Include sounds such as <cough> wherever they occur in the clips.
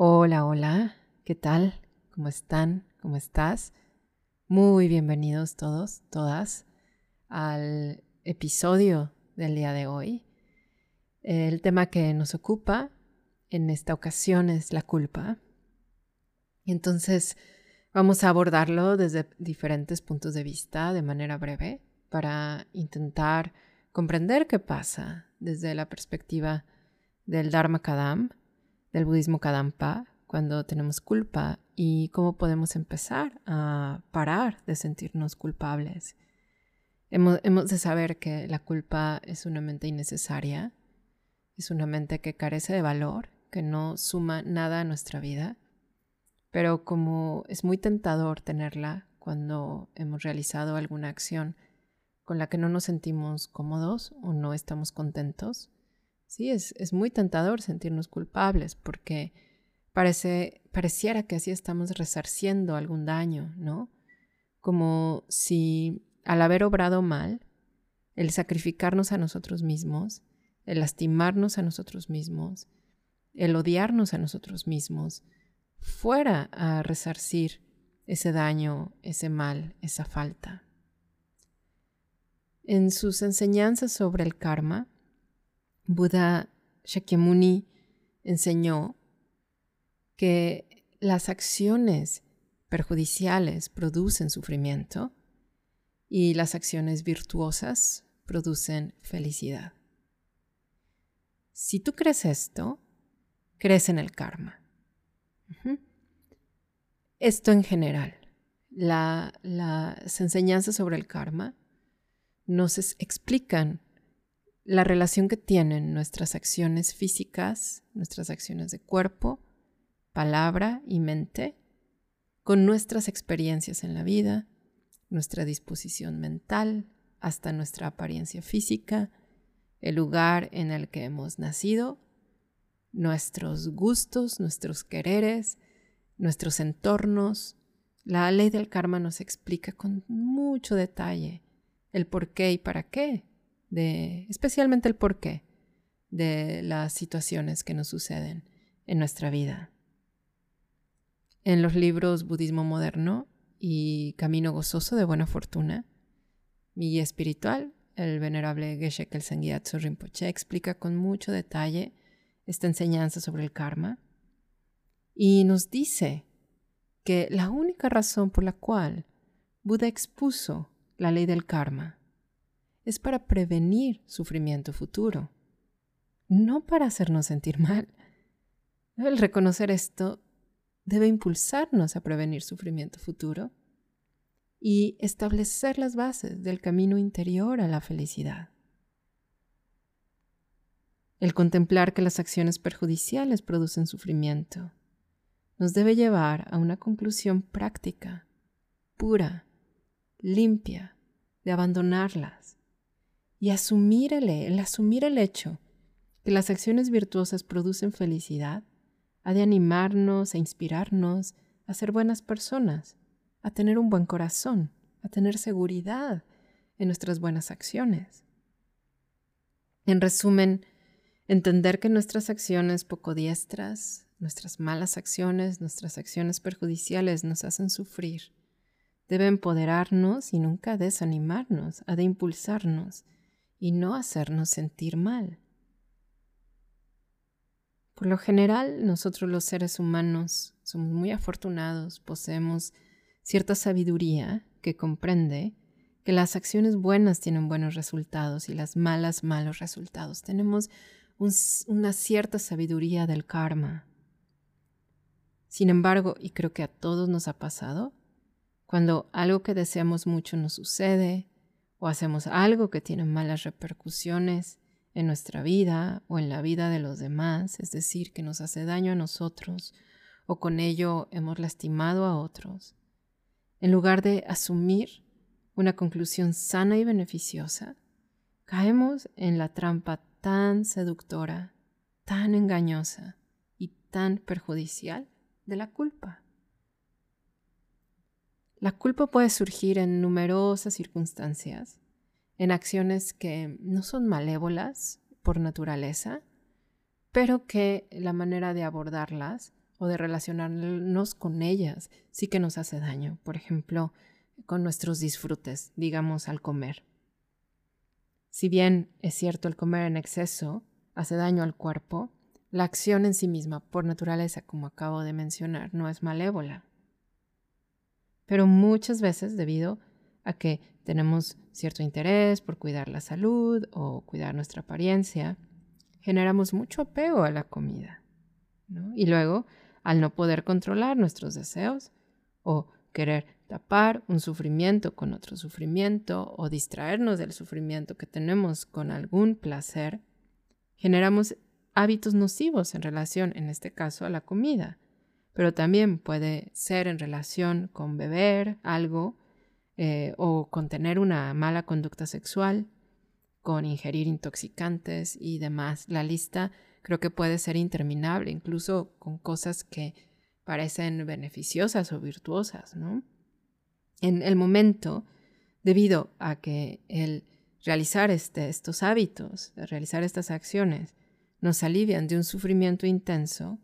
Hola, hola, ¿qué tal? ¿Cómo están? ¿Cómo estás? Muy bienvenidos todos, todas, al episodio del día de hoy. El tema que nos ocupa en esta ocasión es la culpa. Entonces, vamos a abordarlo desde diferentes puntos de vista de manera breve para intentar comprender qué pasa desde la perspectiva del Dharma Kadam del budismo Kadampa cuando tenemos culpa y cómo podemos empezar a parar de sentirnos culpables. Hemos, de saber que la culpa es una mente innecesaria, es una mente que carece de valor, que no suma nada a nuestra vida, pero como es muy tentador tenerla cuando hemos realizado alguna acción con la que no nos sentimos cómodos o no estamos contentos, Sí, es, es muy tentador sentirnos culpables porque parece, pareciera que así estamos resarciendo algún daño, ¿no? Como si al haber obrado mal, el sacrificarnos a nosotros mismos, el lastimarnos a nosotros mismos, el odiarnos a nosotros mismos, fuera a resarcir ese daño, ese mal, esa falta. En sus enseñanzas sobre el karma, Buda Shakyamuni enseñó que las acciones perjudiciales producen sufrimiento y las acciones virtuosas producen felicidad. Si tú crees esto, crees en el karma. Esto en general. las enseñanzas sobre el karma nos explican la relación que tienen nuestras acciones físicas, nuestras acciones de cuerpo, palabra y mente con nuestras experiencias en la vida, nuestra disposición mental, hasta nuestra apariencia física, el lugar en el que hemos nacido, nuestros gustos, nuestros quereres, nuestros entornos. La ley del karma nos explica con mucho detalle el por qué y para qué especialmente el porqué de las situaciones que nos suceden en nuestra vida. En los libros Budismo Moderno y Camino Gozoso de Buena Fortuna, mi guía espiritual, el venerable Geshe Kelsang Gyatso Rinpoche, explica con mucho detalle esta enseñanza sobre el karma y nos dice que la única razón por la cual Buda expuso la ley del karma es para prevenir sufrimiento futuro, no para hacernos sentir mal. El reconocer esto debe impulsarnos a prevenir sufrimiento futuro y establecer las bases del camino interior a la felicidad. El contemplar que las acciones perjudiciales producen sufrimiento nos debe llevar a una conclusión práctica, pura, limpia, de abandonarlas y asumir el, hecho que las acciones virtuosas producen felicidad ha de animarnos, a inspirarnos, a ser buenas personas, a tener un buen corazón, a tener seguridad en nuestras buenas acciones. En resumen, entender que nuestras acciones poco diestras, nuestras malas acciones, nuestras acciones perjudiciales nos hacen sufrir, debe empoderarnos y nunca desanimarnos, ha de impulsarnos y no hacernos sentir mal. Por lo general, nosotros los seres humanos somos muy afortunados, poseemos cierta sabiduría que comprende que las acciones buenas tienen buenos resultados y las malas malos resultados. Tenemos una cierta sabiduría del karma. Sin embargo, y creo que a todos nos ha pasado, cuando algo que deseamos mucho nos sucede, o hacemos algo que tiene malas repercusiones en nuestra vida o en la vida de los demás, es decir, que nos hace daño a nosotros o con ello hemos lastimado a otros, en lugar de asumir una conclusión sana y beneficiosa, caemos en la trampa tan seductora, tan engañosa y tan perjudicial de la culpa. La culpa puede surgir en numerosas circunstancias, en acciones que no son malévolas por naturaleza, pero que la manera de abordarlas o de relacionarnos con ellas sí que nos hace daño. Por ejemplo, con nuestros disfrutes, digamos, al comer. Si bien es cierto el comer en exceso hace daño al cuerpo, la acción en sí misma, por naturaleza, como acabo de mencionar, no es malévola. Pero muchas veces, debido a que tenemos cierto interés por cuidar la salud o cuidar nuestra apariencia, generamos mucho apego a la comida. Y luego, al no poder controlar nuestros deseos o querer tapar un sufrimiento con otro sufrimiento o distraernos del sufrimiento que tenemos con algún placer, generamos hábitos nocivos en relación, en este caso, a la comida, pero también puede ser en relación con beber algo eh, o con tener una mala conducta sexual, con ingerir intoxicantes y demás. La lista creo que puede ser interminable, incluso con cosas que parecen beneficiosas o virtuosas, ¿no? En el momento, debido a que el realizar este, estos hábitos, realizar estas acciones, nos alivian de un sufrimiento intenso,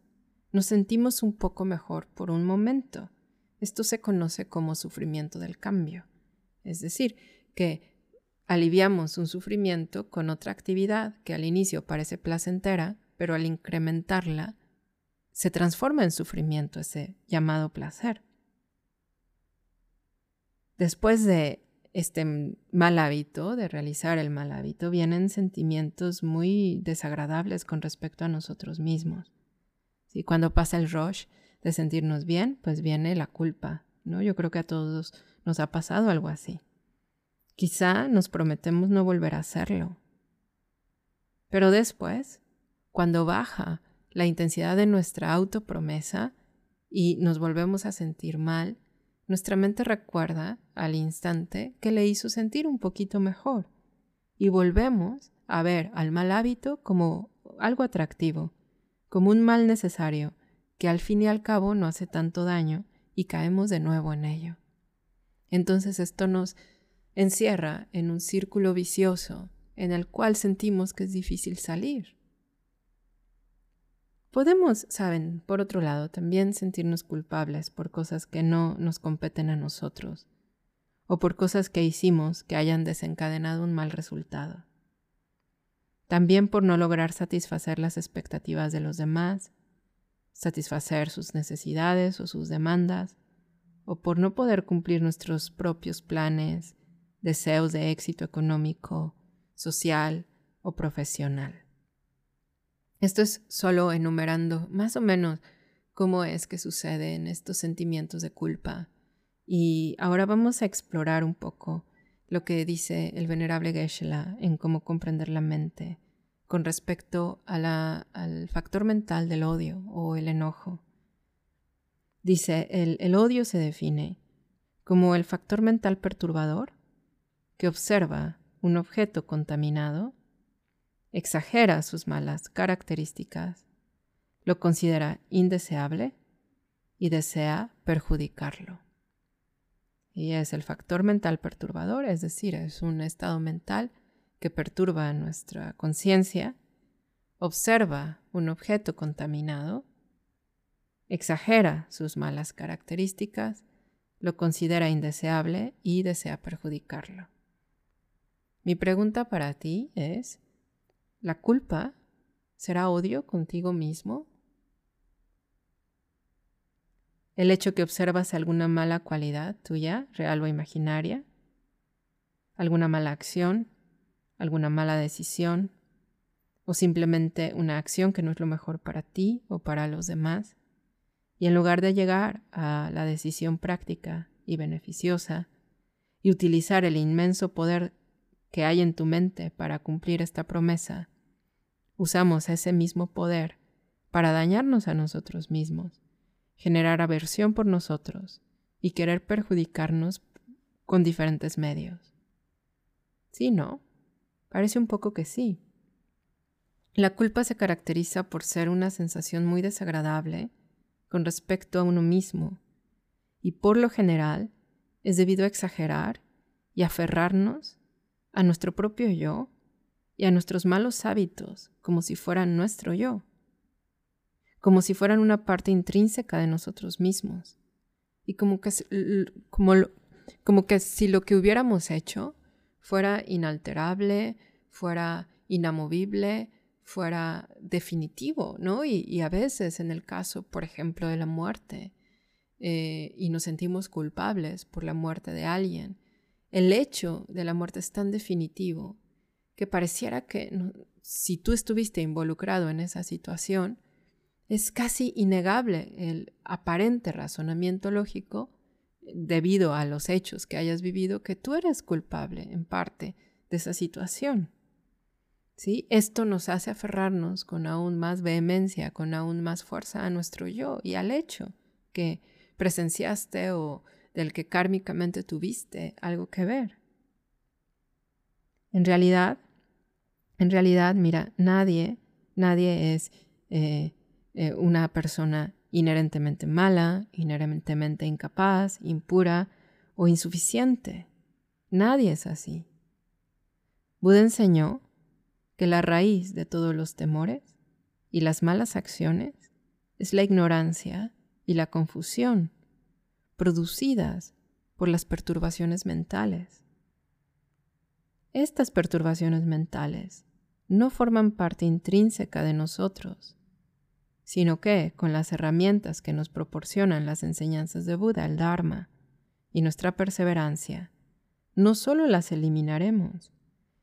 nos sentimos un poco mejor por un momento. Esto se conoce como sufrimiento del cambio. Es decir, que aliviamos un sufrimiento con otra actividad que al inicio parece placentera, pero al incrementarla se transforma en sufrimiento ese llamado placer. Después de este mal hábito, de realizar el mal hábito, vienen sentimientos muy desagradables con respecto a nosotros mismos. ¿Sí? Cuando pasa el rush de sentirnos bien, pues viene la culpa, ¿no? Yo creo que a todos nos ha pasado algo así. Quizá nos prometemos no volver a hacerlo. Pero después, cuando baja la intensidad de nuestra autopromesa y nos volvemos a sentir mal, nuestra mente recuerda al instante que le hizo sentir un poquito mejor y volvemos a ver al mal hábito como algo atractivo, como un mal necesario que al fin y al cabo no hace tanto daño y caemos de nuevo en ello. Entonces esto nos encierra en un círculo vicioso en el cual sentimos que es difícil salir. Podemos, saben, por otro lado, también sentirnos culpables por cosas que no nos competen a nosotros, o por cosas que hicimos que hayan desencadenado un mal resultado. También por no lograr satisfacer las expectativas de los demás, satisfacer sus necesidades o sus demandas, o por no poder cumplir nuestros propios planes, deseos de éxito económico, social o profesional. Esto es solo enumerando más o menos cómo es que suceden estos sentimientos de culpa. Y ahora vamos a explorar un poco lo que dice el venerable geshe en cómo comprender la mente con respecto al factor mental del odio o el enojo. Dice, el odio se define como el factor mental perturbador que observa un objeto contaminado exagera sus malas características, lo considera indeseable y desea perjudicarlo. Y es el factor mental perturbador, es decir, es un estado mental que perturba nuestra conciencia, observa un objeto contaminado, exagera sus malas características, lo considera indeseable y desea perjudicarlo. Mi pregunta para ti es, ¿La culpa será odio contigo mismo? ¿El hecho que observas alguna mala cualidad tuya, real o imaginaria? ¿Alguna mala acción? ¿Alguna mala decisión? ¿O simplemente una acción que no es lo mejor para ti o para los demás? Y en lugar de llegar a la decisión práctica y beneficiosa y utilizar el inmenso poder que hay en tu mente para cumplir esta promesa, usamos ese mismo poder para dañarnos a nosotros mismos, generar aversión por nosotros y querer perjudicarnos con diferentes medios. Sí, ¿no? Parece un poco que sí. La culpa se caracteriza por ser una sensación muy desagradable con respecto a uno mismo y por lo general es debido a exagerar y aferrarnos a nuestro propio yo y a nuestros malos hábitos como si fueran nuestro yo. Como si fueran una parte intrínseca de nosotros mismos. Y como que, como, como que si lo que hubiéramos hecho fuera inalterable, fuera inamovible, fuera definitivo, ¿no? Y, a veces en el caso, por ejemplo, de la muerte, eh, y nos sentimos culpables por la muerte de alguien, el hecho de la muerte es tan definitivo que pareciera que si tú estuviste involucrado en esa situación, es casi innegable el aparente razonamiento lógico debido a los hechos que hayas vivido que tú eres culpable en parte de esa situación. ¿Sí? Esto nos hace aferrarnos con aún más vehemencia, con aún más fuerza a nuestro yo y al hecho que presenciaste o del que kármicamente tuviste algo que ver. En realidad, en realidad, mira, nadie, nadie es eh, eh, una persona inherentemente mala, inherentemente incapaz, impura o insuficiente. Nadie es así. Buda enseñó que la raíz de todos los temores y las malas acciones es la ignorancia y la confusión producidas por las perturbaciones mentales. Estas perturbaciones mentales no forman parte intrínseca de nosotros, sino que, con las herramientas que nos proporcionan las enseñanzas de Buda, el Dharma, y nuestra perseverancia, no solo las eliminaremos,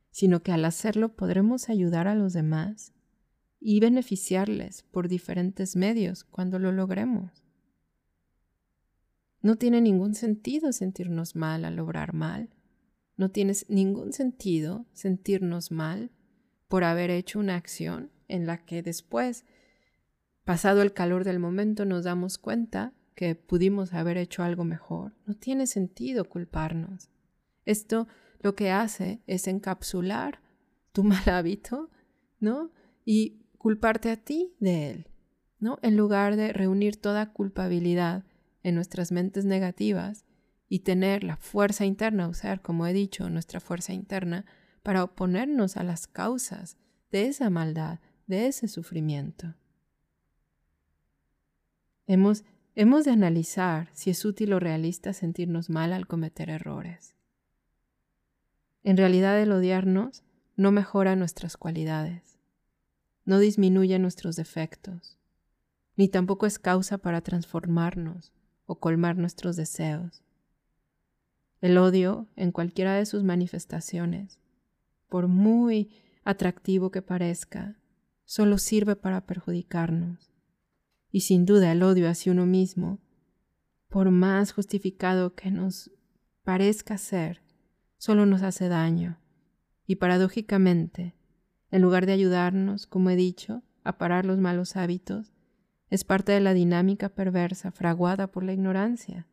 sino que al hacerlo podremos ayudar a los demás y beneficiarles por diferentes medios cuando lo logremos. No tiene ningún sentido sentirnos mal al obrar mal. No tiene ningún sentido sentirnos mal por haber hecho una acción en la que después, pasado el calor del momento, nos damos cuenta que pudimos haber hecho algo mejor. No tiene sentido culparnos. Esto lo que hace es encapsular tu <laughs> mal hábito, ¿no? Y culparte a ti de él, ¿no? En lugar de reunir toda culpabilidad en nuestras mentes negativas y tener la fuerza interna, usar, como he dicho, nuestra fuerza interna para oponernos a las causas de esa maldad, de ese sufrimiento. Hemos, de analizar si es útil o realista sentirnos mal al cometer errores. En realidad el odiarnos no mejora nuestras cualidades, no disminuye nuestros defectos, ni tampoco es causa para transformarnos o colmar nuestros deseos. El odio, en cualquiera de sus manifestaciones, por muy atractivo que parezca, solo sirve para perjudicarnos. Y sin duda el odio hacia uno mismo, por más justificado que nos parezca ser, solo nos hace daño y paradójicamente, en lugar de ayudarnos, como he dicho, a parar los malos hábitos, es parte de la dinámica perversa fraguada por la ignorancia.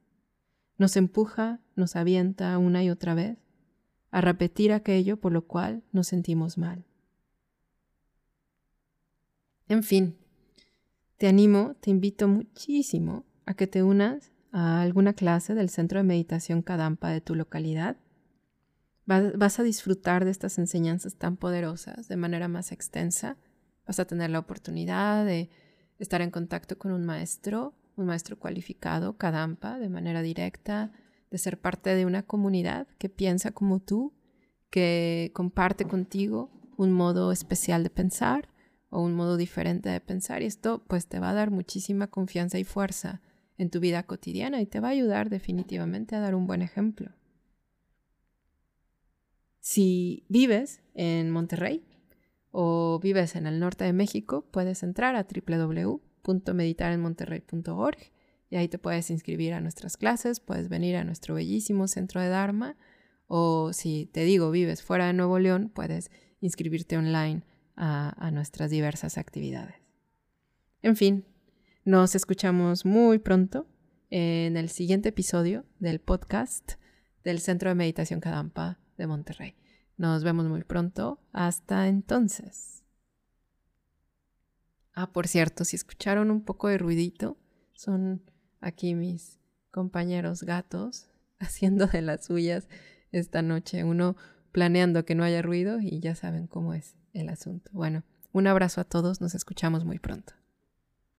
Nos empuja, nos avienta una y otra vez a repetir aquello por lo cual nos sentimos mal. En fin, te animo, te invito muchísimo a que te unas a alguna clase del Centro de Meditación Kadampa de tu localidad Vas a disfrutar de estas enseñanzas tan poderosas de manera más extensa. Vas a tener la oportunidad de estar en contacto con un maestro, un maestro cualificado, Kadampa, de manera directa, de ser parte de una comunidad que piensa como tú, que comparte contigo un modo especial de pensar o un modo diferente de pensar y esto pues te va a dar muchísima confianza y fuerza en tu vida cotidiana y te va a ayudar definitivamente a dar un buen ejemplo. Si vives en Monterrey o vives en el norte de México, puedes entrar a www.meditarenmonterrey.org y ahí te puedes inscribir a nuestras clases, puedes venir a nuestro bellísimo centro de Dharma o si te digo vives fuera de Nuevo León, puedes inscribirte online a, nuestras diversas actividades. En fin, nos escuchamos muy pronto en el siguiente episodio del podcast del Centro de Meditación Kadampa de Monterrey. Nos vemos muy pronto. Hasta entonces. Ah, por cierto, si escucharon un poco de ruidito, son aquí mis compañeros gatos <laughs> haciendo de las suyas esta noche. Uno planeando que no haya ruido y ya saben cómo es el asunto. Bueno, un abrazo a todos, nos escuchamos muy pronto.